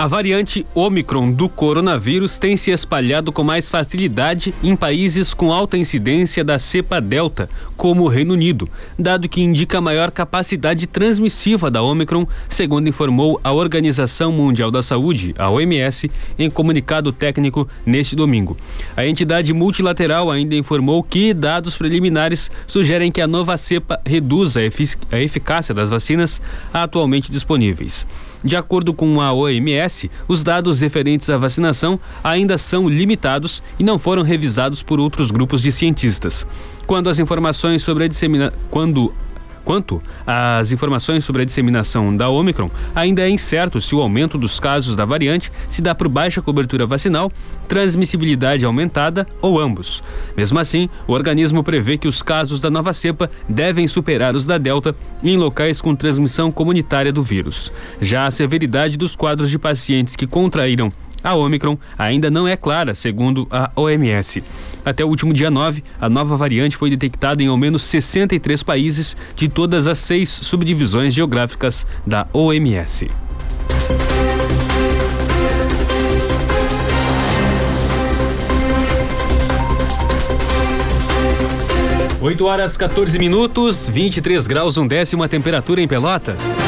A variante Omicron do coronavírus tem se espalhado com mais facilidade em países com alta incidência da cepa Delta, como o Reino Unido, dado que indica maior capacidade transmissiva da Omicron, segundo informou a Organização Mundial da Saúde, a OMS, em comunicado técnico neste domingo. A entidade multilateral ainda informou que dados preliminares sugerem que a nova cepa reduz a, efic a eficácia das vacinas atualmente disponíveis. De acordo com a OMS, os dados referentes à vacinação ainda são limitados e não foram revisados por outros grupos de cientistas. Quando as informações sobre a dissemina... quando Quanto às informações sobre a disseminação da Omicron, ainda é incerto se o aumento dos casos da variante se dá por baixa cobertura vacinal, transmissibilidade aumentada ou ambos. Mesmo assim, o organismo prevê que os casos da nova cepa devem superar os da Delta em locais com transmissão comunitária do vírus. Já a severidade dos quadros de pacientes que contraíram a Omicron ainda não é clara, segundo a OMS. Até o último dia 9, a nova variante foi detectada em ao menos 63 países de todas as seis subdivisões geográficas da OMS. Oito horas 14 minutos, 23 graus um décimo a temperatura em Pelotas.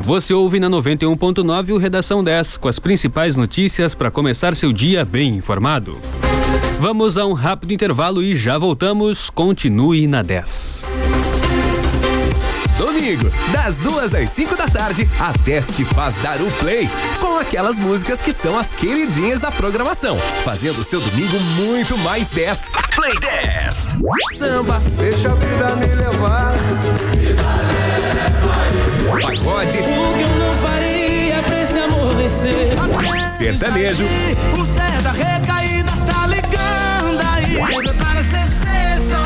Você ouve na 91.9 o Redação 10 com as principais notícias para começar seu dia bem informado. Vamos a um rápido intervalo e já voltamos. Continue na 10. Domingo, das duas às 5 da tarde, a Teste faz dar o play com aquelas músicas que são as queridinhas da programação, fazendo seu domingo muito mais 10. Play 10. Samba. Deixa a vida me levar. Pagode. O que eu não faria pra esse amor vencer? Sertanejo. O Zé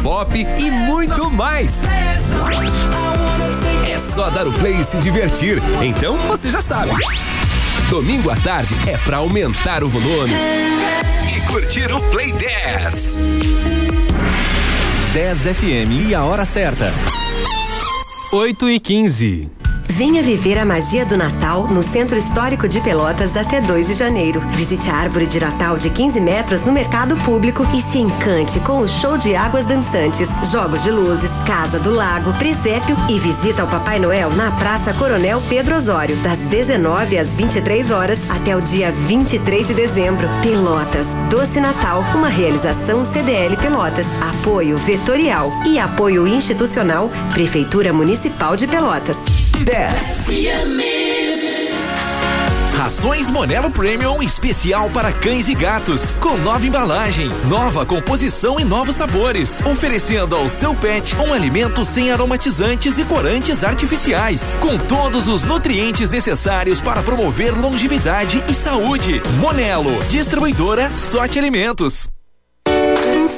Pop e muito mais. É só dar o play e se divertir. Então você já sabe. Domingo à tarde é pra aumentar o volume e curtir o Play 10. 10 FM e a hora certa. 8 e 15. Venha viver a magia do Natal no Centro Histórico de Pelotas até 2 de janeiro. Visite a árvore de Natal de 15 metros no mercado público e se encante com o show de águas dançantes, jogos de luzes, Casa do Lago, presépio e visita ao Papai Noel na Praça Coronel Pedro Osório, das 19 às 23 horas até o dia 23 de dezembro. Pelotas, Doce Natal, uma realização CDL Pelotas, apoio vetorial e apoio institucional Prefeitura Municipal de Pelotas. 10. Rações Monelo Premium especial para cães e gatos, com nova embalagem, nova composição e novos sabores, oferecendo ao seu pet um alimento sem aromatizantes e corantes artificiais, com todos os nutrientes necessários para promover longevidade e saúde. Monelo, distribuidora Sorte Alimentos.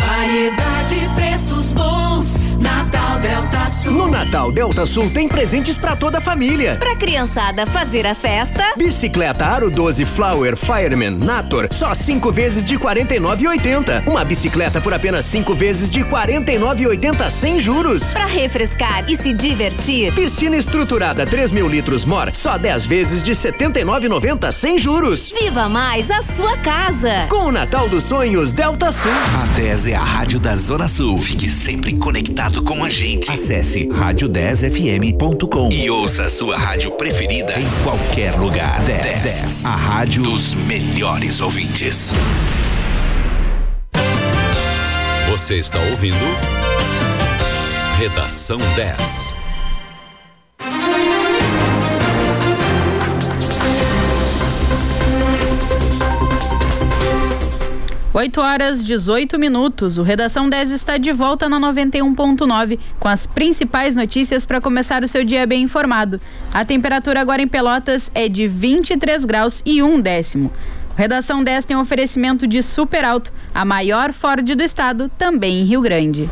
Variedade, preços bons. Natal Delta Sul. No Natal Delta Sul tem presentes para toda a família. Pra criançada fazer a festa. Bicicleta Aro 12 Flower Fireman Nator, só cinco vezes de 49,80. Uma bicicleta por apenas cinco vezes de 49,80 sem juros. Pra refrescar e se divertir. Piscina estruturada 3 mil litros Mor, só 10 vezes de 79,90 sem juros. Viva mais a sua casa. Com o Natal dos Sonhos Delta Sul. A 10 é a rádio da Zona Sul. Fique sempre conectado com a gente. Acesse rádio10fm.com e ouça a sua rádio preferida em qualquer lugar. 10, 10 a rádio dos melhores ouvintes. Você está ouvindo Redação 10. 8 horas 18 minutos. O Redação 10 está de volta na 91.9 com as principais notícias para começar o seu dia bem informado. A temperatura agora em Pelotas é de 23 graus e um décimo. Redação 10 tem um oferecimento de Super Alto, a maior Ford do estado, também em Rio Grande.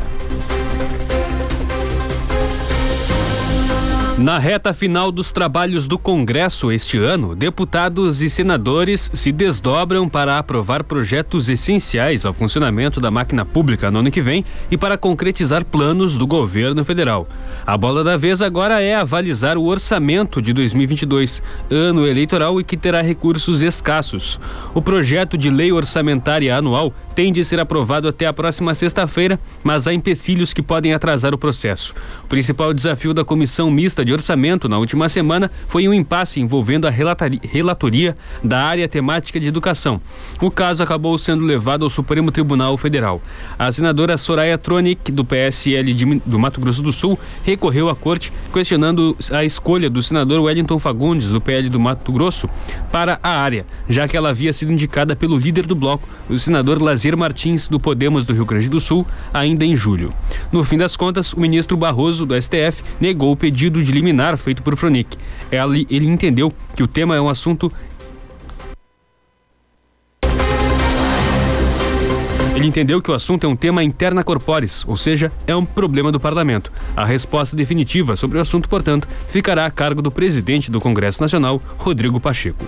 Na reta final dos trabalhos do Congresso este ano, deputados e senadores se desdobram para aprovar projetos essenciais ao funcionamento da máquina pública no ano que vem e para concretizar planos do governo federal. A bola da vez agora é avalizar o orçamento de 2022, ano eleitoral e que terá recursos escassos. O projeto de lei orçamentária anual tem de ser aprovado até a próxima sexta-feira, mas há empecilhos que podem atrasar o processo. O principal desafio da comissão mista de orçamento na última semana foi um impasse envolvendo a relatoria da área temática de educação. O caso acabou sendo levado ao Supremo Tribunal Federal. A senadora Soraya Tronic, do PSL de, do Mato Grosso do Sul, recorreu à corte questionando a escolha do senador Wellington Fagundes, do PL do Mato Grosso, para a área, já que ela havia sido indicada pelo líder do bloco, o senador Lazier Martins, do Podemos do Rio Grande do Sul, ainda em julho. No fim das contas, o ministro Barroso, do STF, negou o pedido de liminar feito por Fronic. Ele entendeu que o tema é um assunto Ele entendeu que o assunto é um tema interna corporis, ou seja, é um problema do parlamento. A resposta definitiva sobre o assunto, portanto, ficará a cargo do presidente do Congresso Nacional, Rodrigo Pacheco.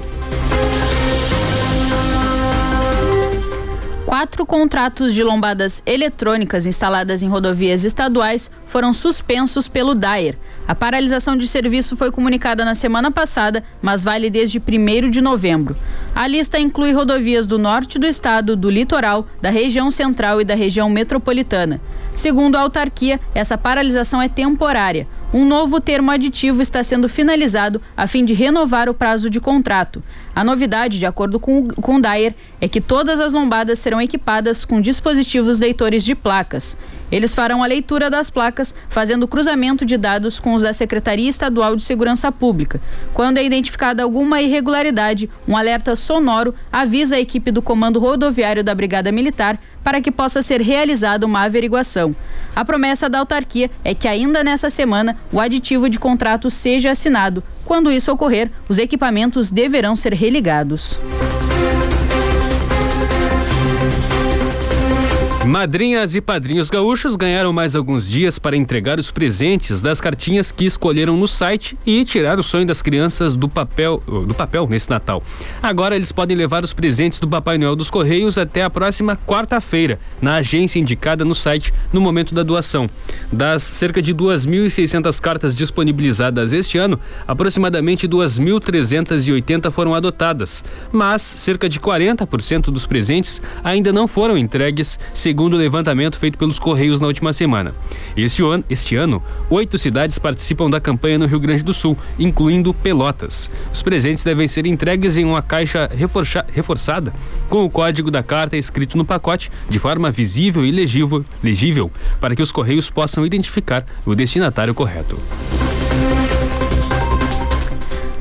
Quatro contratos de lombadas eletrônicas instaladas em rodovias estaduais foram suspensos pelo DAER. A paralisação de serviço foi comunicada na semana passada, mas vale desde 1 de novembro. A lista inclui rodovias do norte do estado, do litoral, da região central e da região metropolitana. Segundo a autarquia, essa paralisação é temporária. Um novo termo aditivo está sendo finalizado a fim de renovar o prazo de contrato. A novidade, de acordo com, com o Dyer, é que todas as lombadas serão equipadas com dispositivos leitores de placas. Eles farão a leitura das placas, fazendo cruzamento de dados com os da Secretaria Estadual de Segurança Pública. Quando é identificada alguma irregularidade, um alerta sonoro avisa a equipe do Comando Rodoviário da Brigada Militar para que possa ser realizada uma averiguação. A promessa da autarquia é que ainda nessa semana o aditivo de contrato seja assinado. Quando isso ocorrer, os equipamentos deverão ser religados. Madrinhas e padrinhos gaúchos ganharam mais alguns dias para entregar os presentes das cartinhas que escolheram no site e tirar o sonho das crianças do papel, do papel nesse Natal. Agora eles podem levar os presentes do Papai Noel dos Correios até a próxima quarta-feira, na agência indicada no site no momento da doação. Das cerca de 2.600 cartas disponibilizadas este ano, aproximadamente 2.380 foram adotadas, mas cerca de 40% dos presentes ainda não foram entregues, segundo segundo o levantamento feito pelos Correios na última semana. Este ano, este ano, oito cidades participam da campanha no Rio Grande do Sul, incluindo Pelotas. Os presentes devem ser entregues em uma caixa reforça, reforçada, com o código da carta escrito no pacote, de forma visível e legível, legível para que os Correios possam identificar o destinatário correto.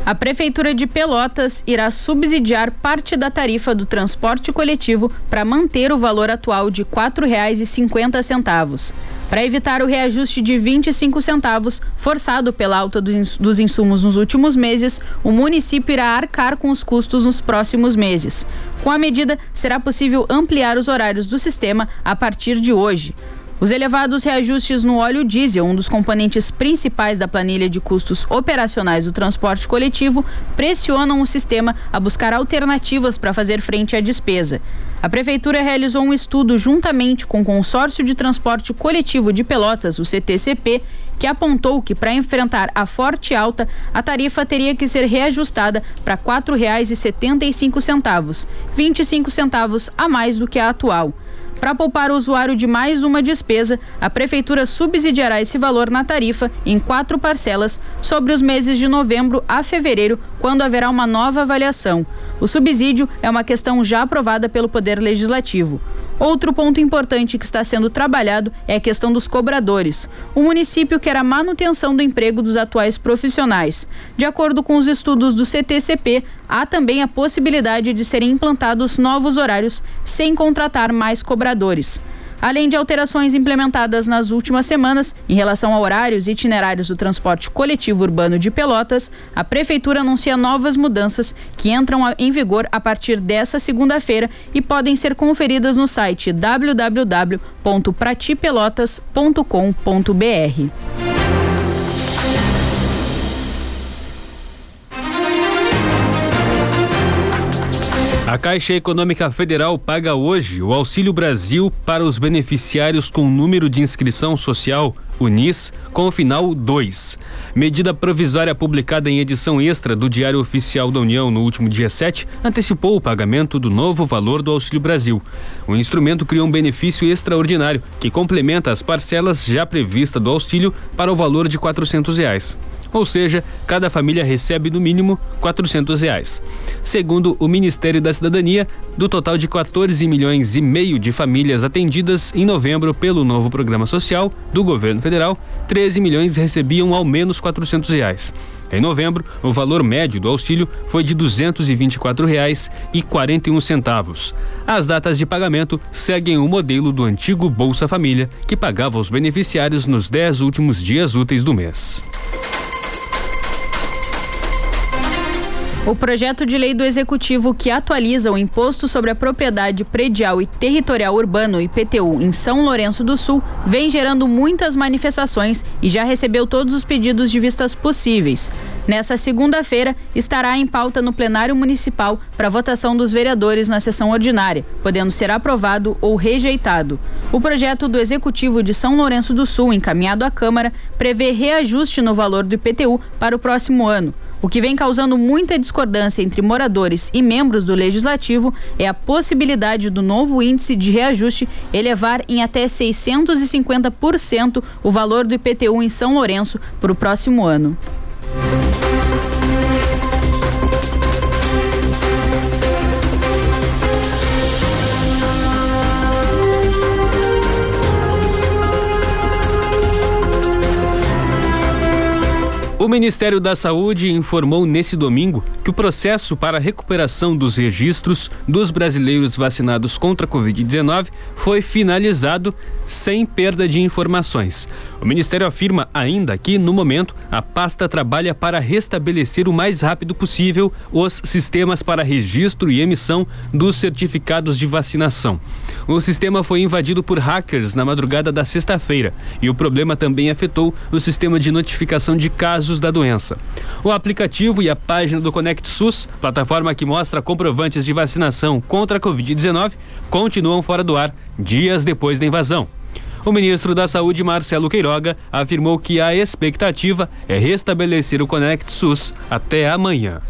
A Prefeitura de Pelotas irá subsidiar parte da tarifa do transporte coletivo para manter o valor atual de R$ 4,50. Para evitar o reajuste de 25 centavos, forçado pela alta dos insumos nos últimos meses, o município irá arcar com os custos nos próximos meses. Com a medida, será possível ampliar os horários do sistema a partir de hoje. Os elevados reajustes no óleo diesel, um dos componentes principais da planilha de custos operacionais do transporte coletivo, pressionam o sistema a buscar alternativas para fazer frente à despesa. A Prefeitura realizou um estudo juntamente com o Consórcio de Transporte Coletivo de Pelotas, o CTCP, que apontou que para enfrentar a forte alta, a tarifa teria que ser reajustada para R$ 4,75, 25 centavos a mais do que a atual. Para poupar o usuário de mais uma despesa, a Prefeitura subsidiará esse valor na tarifa em quatro parcelas sobre os meses de novembro a fevereiro, quando haverá uma nova avaliação. O subsídio é uma questão já aprovada pelo Poder Legislativo. Outro ponto importante que está sendo trabalhado é a questão dos cobradores. O município quer a manutenção do emprego dos atuais profissionais. De acordo com os estudos do CTCP, há também a possibilidade de serem implantados novos horários sem contratar mais cobradores além de alterações implementadas nas últimas semanas em relação a horários e itinerários do transporte coletivo urbano de Pelotas, a Prefeitura anuncia novas mudanças que entram em vigor a partir dessa segunda-feira e podem ser conferidas no site www.pratipelotas.com.br. A Caixa Econômica Federal paga hoje o Auxílio Brasil para os beneficiários com número de inscrição social UNIS com o final 2. Medida provisória publicada em edição extra do Diário Oficial da União no último dia 7 antecipou o pagamento do novo valor do Auxílio Brasil. O instrumento criou um benefício extraordinário que complementa as parcelas já previstas do auxílio para o valor de 400 reais. Ou seja, cada família recebe no mínimo R$ reais. Segundo o Ministério da Cidadania, do total de 14 milhões e meio de famílias atendidas em novembro pelo novo programa social do governo federal, 13 milhões recebiam ao menos R$ reais. Em novembro, o valor médio do auxílio foi de R$ 224,41. As datas de pagamento seguem o modelo do antigo Bolsa Família, que pagava aos beneficiários nos 10 últimos dias úteis do mês. O projeto de lei do Executivo que atualiza o Imposto sobre a Propriedade Predial e Territorial Urbano, IPTU, em São Lourenço do Sul, vem gerando muitas manifestações e já recebeu todos os pedidos de vistas possíveis. Nessa segunda-feira, estará em pauta no plenário municipal para votação dos vereadores na sessão ordinária, podendo ser aprovado ou rejeitado. O projeto do Executivo de São Lourenço do Sul, encaminhado à Câmara, prevê reajuste no valor do IPTU para o próximo ano. O que vem causando muita discordância entre moradores e membros do legislativo é a possibilidade do novo índice de reajuste elevar em até 650% o valor do IPTU em São Lourenço para o próximo ano. O Ministério da Saúde informou nesse domingo que o processo para a recuperação dos registros dos brasileiros vacinados contra a Covid-19 foi finalizado sem perda de informações. O Ministério afirma ainda que, no momento, a pasta trabalha para restabelecer o mais rápido possível os sistemas para registro e emissão dos certificados de vacinação. O sistema foi invadido por hackers na madrugada da sexta-feira e o problema também afetou o sistema de notificação de casos da doença. O aplicativo e a página do Conect SUS, plataforma que mostra comprovantes de vacinação contra a Covid-19, continuam fora do ar dias depois da invasão. O ministro da Saúde, Marcelo Queiroga, afirmou que a expectativa é restabelecer o Conect SUS até amanhã.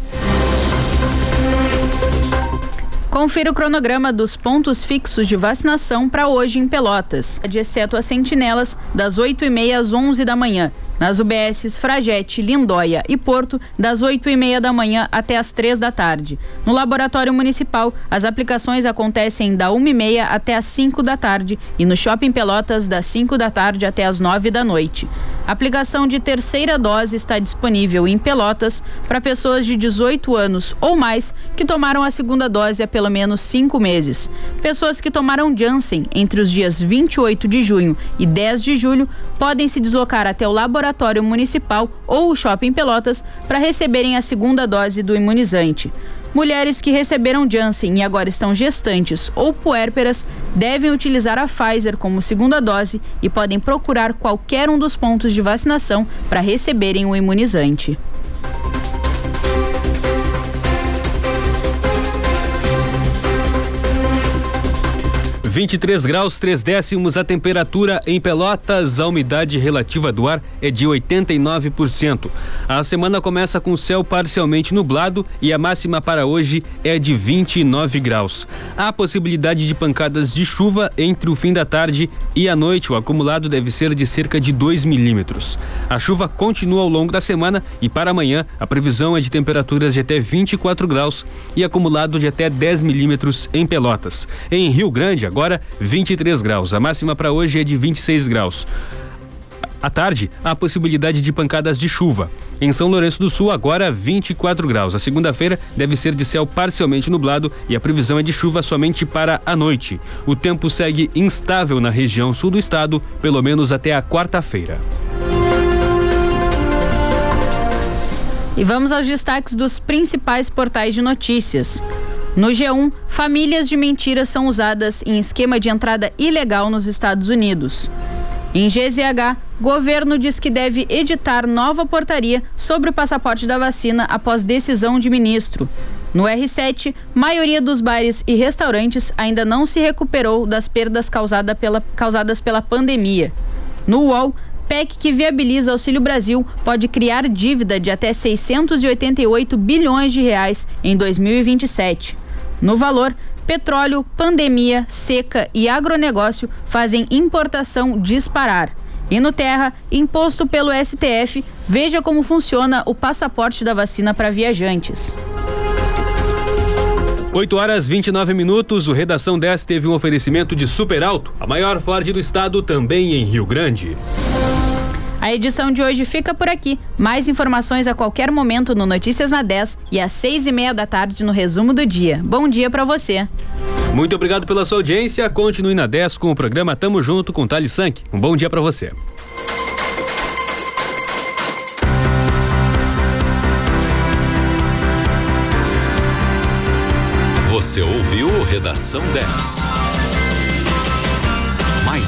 Confira o cronograma dos pontos fixos de vacinação para hoje em Pelotas, exceto as sentinelas, das 8h30 às 11 da manhã. Nas UBSs Fragete, Lindóia e Porto, das 8h30 da manhã até as 3 da tarde. No Laboratório Municipal, as aplicações acontecem da 1h30 até as 5 da tarde e no Shopping Pelotas, das 5 da tarde até as 9 da noite. A aplicação de terceira dose está disponível em Pelotas para pessoas de 18 anos ou mais que tomaram a segunda dose há pelo menos cinco meses. Pessoas que tomaram Janssen entre os dias 28 de junho e 10 de julho podem se deslocar até o laboratório municipal ou o shopping Pelotas para receberem a segunda dose do imunizante. Mulheres que receberam Janssen e agora estão gestantes ou puérperas devem utilizar a Pfizer como segunda dose e podem procurar qualquer um dos pontos de vacinação para receberem o imunizante. 23 graus 3 décimos a temperatura em Pelotas, a umidade relativa do ar é de 89%. A semana começa com céu parcialmente nublado e a máxima para hoje é de 29 graus. Há possibilidade de pancadas de chuva entre o fim da tarde e a noite. O acumulado deve ser de cerca de 2 milímetros. A chuva continua ao longo da semana e para amanhã a previsão é de temperaturas de até 24 graus e acumulado de até 10 milímetros em Pelotas. Em Rio Grande, agora agora 23 graus. A máxima para hoje é de 26 graus. À tarde, há possibilidade de pancadas de chuva. Em São Lourenço do Sul, agora 24 graus. A segunda-feira deve ser de céu parcialmente nublado e a previsão é de chuva somente para a noite. O tempo segue instável na região sul do estado, pelo menos até a quarta-feira. E vamos aos destaques dos principais portais de notícias. No G1, famílias de mentiras são usadas em esquema de entrada ilegal nos Estados Unidos. Em GZH, governo diz que deve editar nova portaria sobre o passaporte da vacina após decisão de ministro. No R7, maioria dos bares e restaurantes ainda não se recuperou das perdas causada pela, causadas pela pandemia. No UOL, PEC que viabiliza Auxílio Brasil pode criar dívida de até 688 bilhões de reais em 2027. No valor, petróleo, pandemia, seca e agronegócio fazem importação disparar. E no Terra, imposto pelo STF, veja como funciona o passaporte da vacina para viajantes. 8 horas 29 minutos, o Redação 10 teve um oferecimento de Super Alto, a maior Ford do estado, também em Rio Grande. A edição de hoje fica por aqui. Mais informações a qualquer momento no Notícias na 10 e às seis e meia da tarde no resumo do dia. Bom dia para você. Muito obrigado pela sua audiência. Continue na 10 com o programa Tamo Junto com Thales Sank. Um bom dia para você. Você ouviu Redação 10.